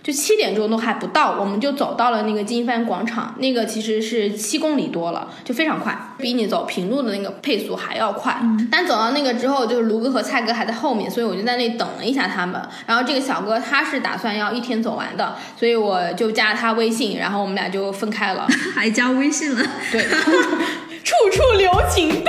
[SPEAKER 1] 就七点钟都还不到，我们就走到了那个金帆广场，那个其实是七公里多了，就非常快，比你走平路的那个配速还要快。但走到那个之后，就是卢哥和蔡哥还在后面，所以我就在那里等了一下他们。然后这个小哥他是打算要一天走完的，所以我就加了他微信，然后我们俩就分开了。
[SPEAKER 2] 还加微信了，
[SPEAKER 1] 对，处处留情。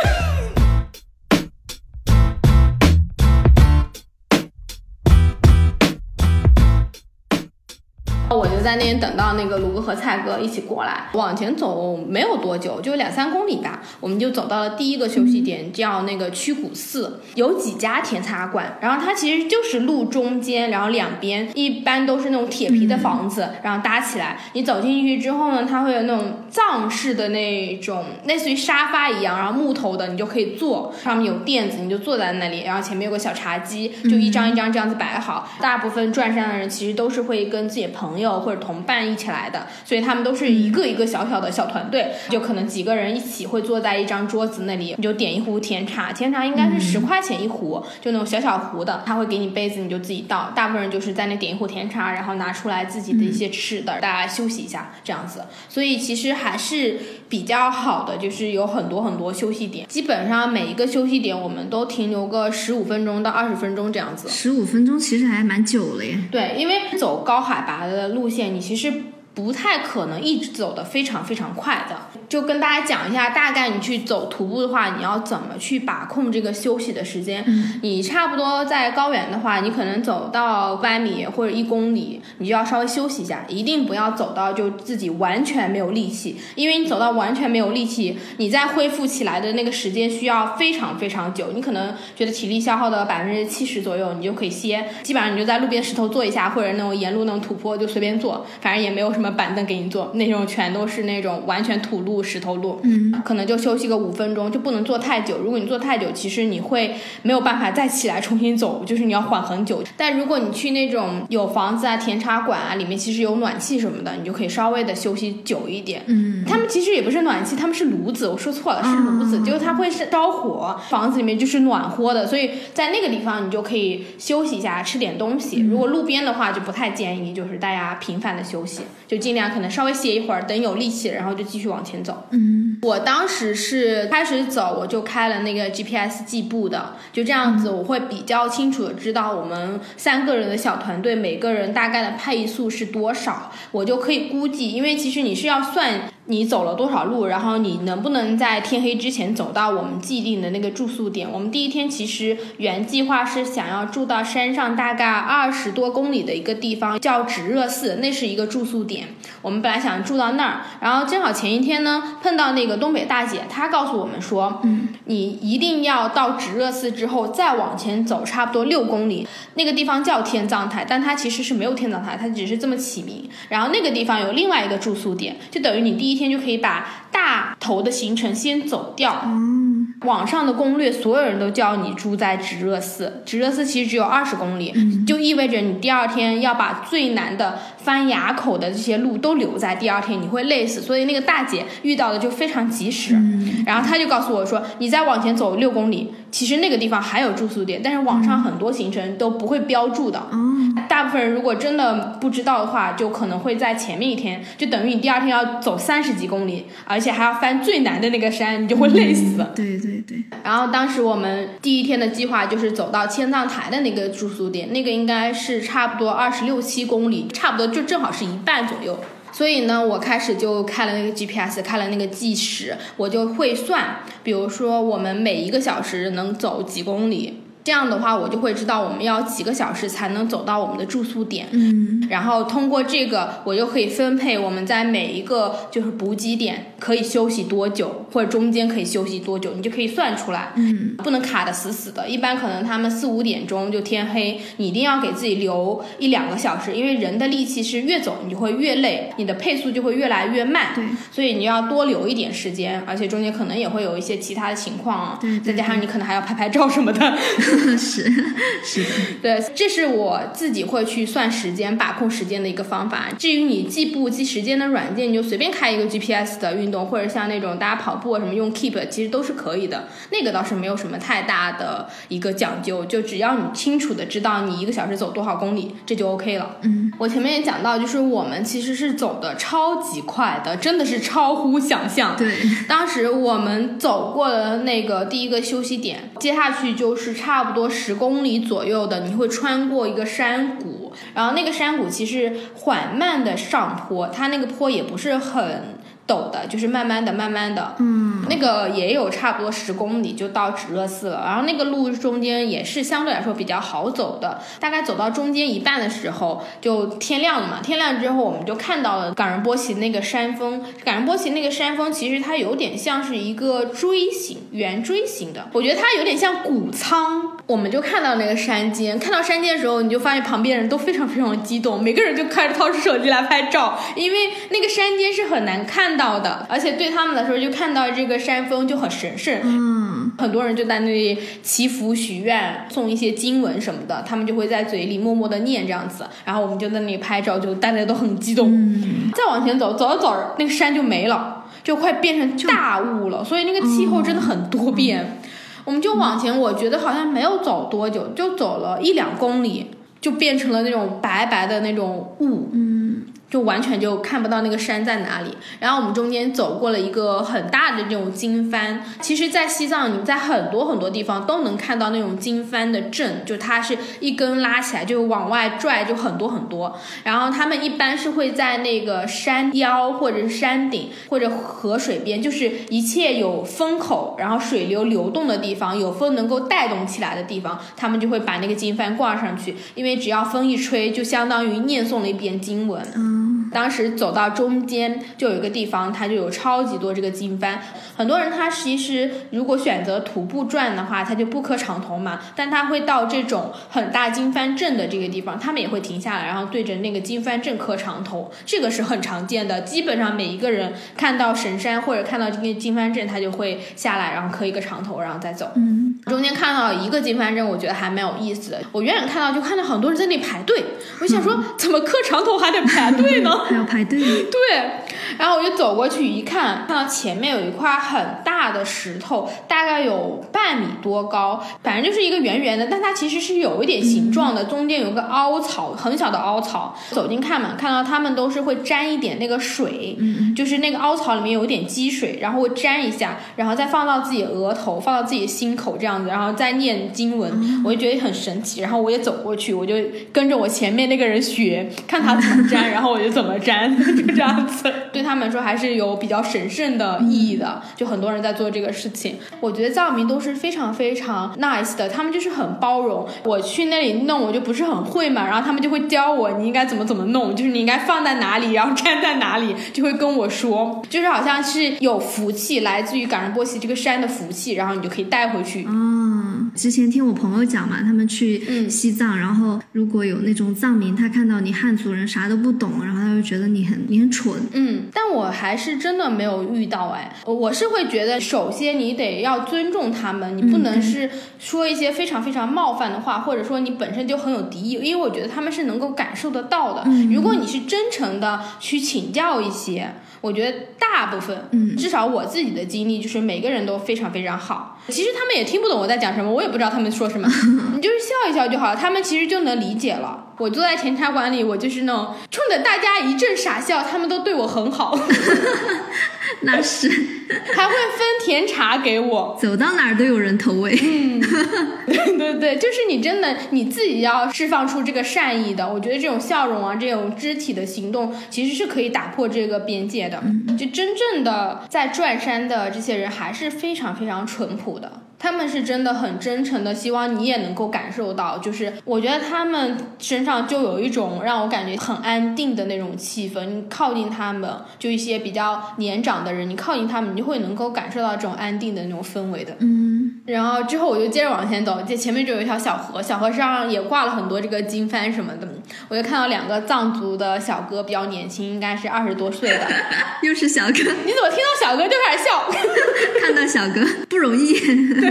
[SPEAKER 1] 我就在那边等到那个卢哥和蔡哥一起过来，往前走没有多久，就两三公里吧，我们就走到了第一个休息点，叫那个曲谷寺，有几家甜茶馆，然后它其实就是路中间，然后两边一般都是那种铁皮的房子，然后搭起来，你走进去之后呢，它会有那种藏式的那种类似于沙发一样，然后木头的，你就可以坐，上面有垫子，你就坐在那里，然后前面有个小茶几，就一张一张这样子摆好。大部分转山的人其实都是会跟自己朋友或者同伴一起来的，所以他们都是一个一个小小的小团队，就可能几个人一起会坐在一张桌子那里，你就点一壶甜茶，甜茶应该是十块钱一壶，就那种小小壶的，他会给你杯子，你就自己倒。大部分人就是在那点一壶甜茶，然后拿出来自己的一些吃的，大家休息一下这样子。所以其实还是比较好的，就是有很多很多休息点，基本上每一个休息点我们都停留个十五分钟到二十分钟这样子。
[SPEAKER 2] 十五分钟其实还蛮久了耶。
[SPEAKER 1] 对，因为走高海拔的路线，你其实不太可能一直走得非常非常快的。就跟大家讲一下，大概你去走徒步的话，你要怎么去把控这个休息的时间。你差不多在高原的话，你可能走到百米或者一公里，你就要稍微休息一下，一定不要走到就自己完全没有力气，因为你走到完全没有力气，你再恢复起来的那个时间需要非常非常久，你可能觉得体力消耗的百分之七十左右，你就可以歇，基本上你就在路边石头坐一下，或者那种沿路那种土坡就随便坐，反正也没有什么板凳给你坐，那种全都是那种完全土路、石头路，
[SPEAKER 2] 嗯，
[SPEAKER 1] 可能就休息个五分钟，就不能坐太久。如果你坐太久，其实你会没有办法再起来重新走，就是你要缓很久。但如果你去那种有房子啊、甜茶馆啊，里面其实有暖气什么的，你就可以稍微的休息久一点。
[SPEAKER 2] 嗯，
[SPEAKER 1] 他们其实也不是暖气，他们是炉子，我说错了，是炉子，
[SPEAKER 2] 哦
[SPEAKER 1] 就是它会是烧火，房子里面就是暖和的，所以在那个地方你就可以休息一下，吃点东西。如果路边的话，就不太建议，就是大家频繁的休息，就尽量可能稍微歇一会儿，等有力气了，然后就继续往前走。
[SPEAKER 2] 嗯，
[SPEAKER 1] 我当时是开始走，我就开了那个 GPS 计步的，就这样子，我会比较清楚的知道我们三个人的小团队每个人大概的配速是多少，我就可以估计，因为其实你是要算你走了多少路，然后你能不能在天黑之前走到我们既定的那个住宿点。我们第一天其实原计划是想要住到山上大概二十多公里的一个地方，叫直热寺，那是一个住宿点。我们本来想住到那儿，然后正好前一天呢碰到那个东北大姐，她告诉我们说，
[SPEAKER 2] 嗯，
[SPEAKER 1] 你一定要到直热寺之后再往前走差不多六公里，那个地方叫天葬台，但它其实是没有天葬台，它只是这么起名。然后那个地方有另外一个住宿点，就等于你第一天就可以把大头的行程先走掉。
[SPEAKER 2] 嗯，
[SPEAKER 1] 网上的攻略，所有人都叫你住在直热寺。直热寺其实只有二十公里，就意味着你第二天要把最难的翻垭口的这些路都留在第二天，你会累死。所以那个大姐遇到的就非常及时，然后她就告诉我说，你再往前走六公里，其实那个地方还有住宿点，但是网上很多行程都不会标注的。
[SPEAKER 2] 哦，
[SPEAKER 1] 大部分人如果真的不知道的话，就可能会在前面一天，就等于你第二天要走三十几公里，而且还要翻最难的那个山，你就会累死。
[SPEAKER 2] 对对对，
[SPEAKER 1] 然后当时我们第一天的计划就是走到千藏台的那个住宿点，那个应该是差不多二十六七公里，差不多就正好是一半左右。所以呢，我开始就开了那个 GPS，开了那个计时，我就会算，比如说我们每一个小时能走几公里。这样的话，我就会知道我们要几个小时才能走到我们的住宿点。
[SPEAKER 2] 嗯
[SPEAKER 1] 然后通过这个，我就可以分配我们在每一个就是补给点可以休息多久，或者中间可以休息多久，你就可以算出来。
[SPEAKER 2] 嗯，
[SPEAKER 1] 不能卡的死死的。一般可能他们四五点钟就天黑，你一定要给自己留一两个小时，因为人的力气是越走你就会越累，你的配速就会越来越慢。
[SPEAKER 2] 对，
[SPEAKER 1] 所以你要多留一点时间，而且中间可能也会有一些其他的情况啊，
[SPEAKER 2] 对对
[SPEAKER 1] 再加上你可能还要拍拍照什么的。
[SPEAKER 2] 是是的，
[SPEAKER 1] 对，这是我自己会去算时间、把控时间的一个方法。至于你计步记时间的软件，你就随便开一个 GPS 的运动，或者像那种大家跑步啊什么用 Keep，其实都是可以的。那个倒是没有什么太大的一个讲究，就只要你清楚的知道你一个小时走多少公里，这就 OK 了。
[SPEAKER 2] 嗯，
[SPEAKER 1] 我前面也讲到，就是我们其实是走的超级快的，真的是超乎想象。
[SPEAKER 2] 对，
[SPEAKER 1] 当时我们走过了那个第一个休息点，接下去就是差不多十公里左右的，你会穿过一个山谷，然后那个山谷其实缓慢的上坡，它那个坡也不是很陡的，就是慢慢的、慢慢的，
[SPEAKER 2] 嗯
[SPEAKER 1] 那个也有差不多十公里就到止乐寺了，然后那个路中间也是相对来说比较好走的，大概走到中间一半的时候就天亮了嘛，天亮之后我们就看到了冈仁波齐那个山峰，冈仁波齐那个山峰其实它有点像是一个锥形、圆锥形的，我觉得它有点像谷仓。我们就看到那个山尖，看到山尖的时候，你就发现旁边人都非常非常激动，每个人就开始掏出手机来拍照，因为那个山尖是很难看到的，而且对他们来说，就看到这个山峰就很神圣，
[SPEAKER 2] 嗯
[SPEAKER 1] 很多人就在那里祈福许愿，送一些经文什么的，他们就会在嘴里默默的念这样子，然后我们就在那里拍照，就大家都很激动。
[SPEAKER 2] 嗯，
[SPEAKER 1] 再往前走，走着走着，那个山就没了，就快变成大雾了，所以那个气候真的很多变。我们就往前，我觉得好像没有走多久，就走了一两公里，就变成了那种白白的那种雾。
[SPEAKER 2] 嗯
[SPEAKER 1] 就完全就看不到那个山在哪里。然后我们中间走过了一个很大的这种经幡，其实，在西藏，你在很多很多地方都能看到那种经幡的阵，就它是一根拉起来就往外拽，就很多很多。然后他们一般是会在那个山腰或者是山顶或者河水边，就是一切有风口，然后水流流动的地方，有风能够带动起来的地方，他们就会把那个经幡挂上去，因为只要风一吹，就相当于念诵了一遍经文。当时走到中间，就有一个地方，它就有超级多这个经幡。很多人他其实如果选择徒步转的话，他就不磕长头嘛，但他会到这种很大经幡阵的这个地方，他们也会停下来，然后对着那个经幡阵磕长头，这个是很常见的。基本上每一个人看到神山或者看到这个经幡阵，他就会下来，然后磕一个长头，然后再走。
[SPEAKER 2] 嗯，
[SPEAKER 1] 中间看到一个经幡阵，我觉得还蛮有意思的。我远远看到就看到很多人在那里排队，我想说 怎么磕长头还得排队呢？
[SPEAKER 2] 还要排队，
[SPEAKER 1] 对，然后我就走过去一看，看到前面有一块很大的石头，大概有半米多高，反正就是一个圆圆的，但它其实是有一点形状的，中间有个凹槽，很小的凹槽。走近看嘛，看到他们都是会沾一点那个水，就是那个凹槽里面有一点积水，然后会沾一下，然后再放到自己的额头，放到自己的心口这样子，然后再念经文，我就觉得很神奇。然后我也走过去，我就跟着我前面那个人学，看他怎么沾，然后我就怎么粘，就这样子。对他们说还是有比较神圣的意义的，就很多人在做这个事情。我觉得藏民都是非常非常 nice 的，他们就是很包容。我去那里弄，我就不是很会嘛，然后他们就会教我你应该怎么怎么弄，就是你应该放在哪里，然后粘在哪里，就会跟我说，就是好像是有福气，来自于冈仁波齐这个山的福气，然后你就可以带回去。
[SPEAKER 2] 哦，之前听我朋友讲嘛，他们去
[SPEAKER 1] 嗯
[SPEAKER 2] 西藏，然后如果有那种藏民，他看到你汉族人啥都不懂，然后他就觉得你很你很蠢。
[SPEAKER 1] 嗯，但我还是真的没有遇到哎，我是会觉得，首先你得要尊重他们，你不能是说一些非常非常冒犯的话，或者说你本身就很有敌意，因为我觉得他们是能够感受得到的。如果你是真诚的去请教一些，我觉得大部分，
[SPEAKER 2] 嗯
[SPEAKER 1] 至少我自己的经历就是每个人都非常非常好。其实他们也听不懂我在讲什么，我也不知道他们说什么，你就是笑一笑就好了，他们其实就能理解了。我坐在甜茶馆里，我就是那种冲着大家一阵傻笑，他们都对我很好，
[SPEAKER 2] 那是
[SPEAKER 1] 还会分甜茶给我。
[SPEAKER 2] 走到哪儿都有人投喂。
[SPEAKER 1] 嗯 对对对，就是你真的你自己要释放出这个善意的。我觉得这种笑容啊，这种肢体的行动，其实是可以打破这个边界的。就真正的在转山的这些人，还是非常非常淳朴的。他们是真的很真诚的，希望你也能够感受到。就是我觉得他们身上就有一种让我感觉很安定的那种气氛。你靠近他们，就一些比较年长的人，你靠近他们，你就会能够感受到这种安定的那种氛围的。
[SPEAKER 2] 嗯，
[SPEAKER 1] 然后之后我就接着往前走，这前面就有一条小河，小河上也挂了很多这个经幡什么的。我就看到两个藏族的小哥，比较年轻，应该是二十多岁的。
[SPEAKER 2] 又是小哥，
[SPEAKER 1] 你怎么听到小哥就开始笑？
[SPEAKER 2] 看到小哥不容易。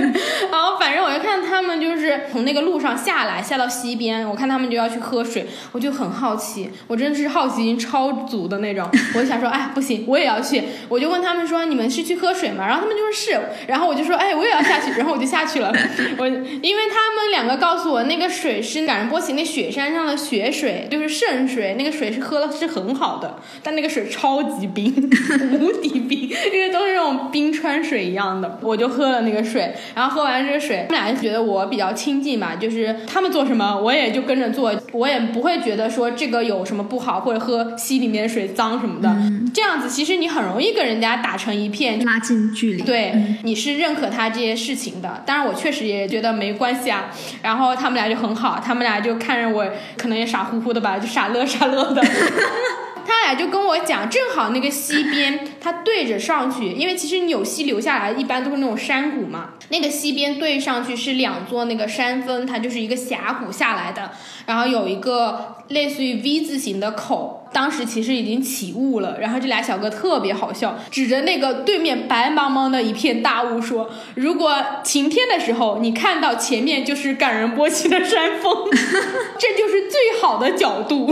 [SPEAKER 1] 然后反正我就看他们就是从那个路上下来，下到溪边，我看他们就要去喝水，我就很好奇，我真的是好奇心超足的那种。我就想说，哎，不行，我也要去。我就问他们说，你们是去喝水吗？然后他们就说是。然后我就说，哎，我也要下去。然后我就下去了。我因为他们两个告诉我，那个水是赶上波奇那雪山上的雪水，就是圣水，那个水是喝了是很好的，但那个水超级冰，无敌冰，因为都是那种冰川水一样的。我就喝了那个水，然后喝完这个水，他们俩就觉得我比较亲近嘛，就是他们做什么我也就跟着做，我也不会觉得说这个有什么不好，或者喝溪里面的水脏什么的。这样子其实你很容易跟人家打成一片，
[SPEAKER 2] 拉近距离。
[SPEAKER 1] 对，你是认可他这些事情的。当然，我确实也觉得没关系啊。然后他们俩就很好，他们俩就看着我，可能也傻乎乎的吧，就傻乐傻乐的。他俩就跟我讲，正好那个溪边，它对着上去，因为其实你有溪流下来，一般都是那种山谷嘛。那个溪边对上去是两座那个山峰，它就是一个峡谷下来的，然后有一个类似于 V 字形的口。当时其实已经起雾了，然后这俩小哥特别好笑，指着那个对面白茫茫的一片大雾说：“如果晴天的时候你看到前面就是感人波齐的山峰，这就是最好的角度。”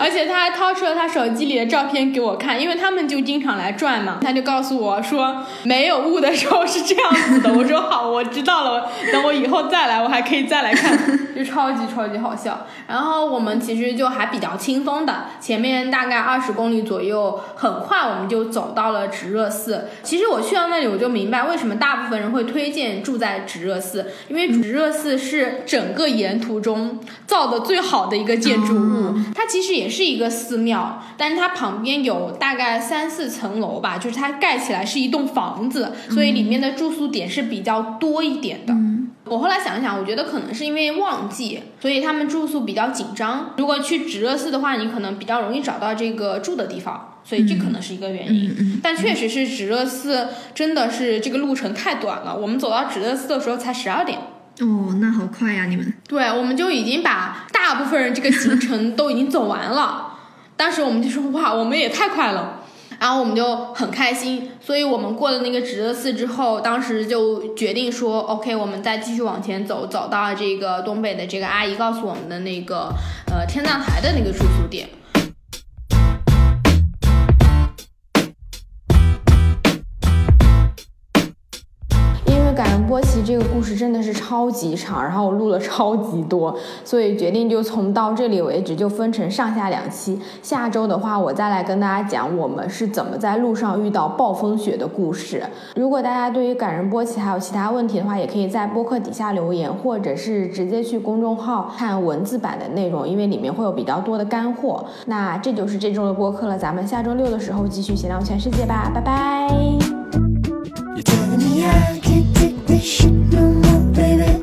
[SPEAKER 1] 而且他还掏出了他手机里的照片给我看，因为他们就经常来转嘛，他就告诉我说没有雾的时候是这样子的。我说好，我知道了，等我以后再来，我还可以再来看，就超级超级好笑。然后我们其实就还比较轻松的，前面大概二十公里左右，很快我们就走到了直热寺。其实我去到那里，我就明白为什么大部分人会推荐住在直热寺，因为直热寺是整个沿途中造的最好的一个建筑物。它其实也是一个寺庙，但是它旁边有大概三四层楼吧，就是它盖起来是一栋房子，所以里面的住宿点是比较多一点的。我后来想一想，我觉得可能是因为旺季，所以他们住宿比较紧张。如果去直热寺的话，你可能比较容易找到这个住的地方，所以这可能是一个原因。但确实是直热寺真的是这个路程太短了，我们走到直热寺的时候才十二点。
[SPEAKER 2] 哦，那好快呀，你们。
[SPEAKER 1] 对，我们就已经把大部分人这个行程都已经走完了。当时我们就说哇，我们也太快了。然后我们就很开心，所以我们过了那个值得寺之后，当时就决定说，OK，我们再继续往前走，走到这个东北的这个阿姨告诉我们的那个呃天葬台的那个住宿点。波奇这个故事真的是超级长，然后我录了超级多，所以决定就从到这里为止，就分成上下两期。下周的话，我再来跟大家讲我们是怎么在路上遇到暴风雪的故事。如果大家对于感人波奇还有其他问题的话，也可以在播客底下留言，或者是直接去公众号看文字版的内容，因为里面会有比较多的干货。那这就是这周的播客了，咱们下周六的时候继续闲聊全世界吧，拜拜。should know, baby.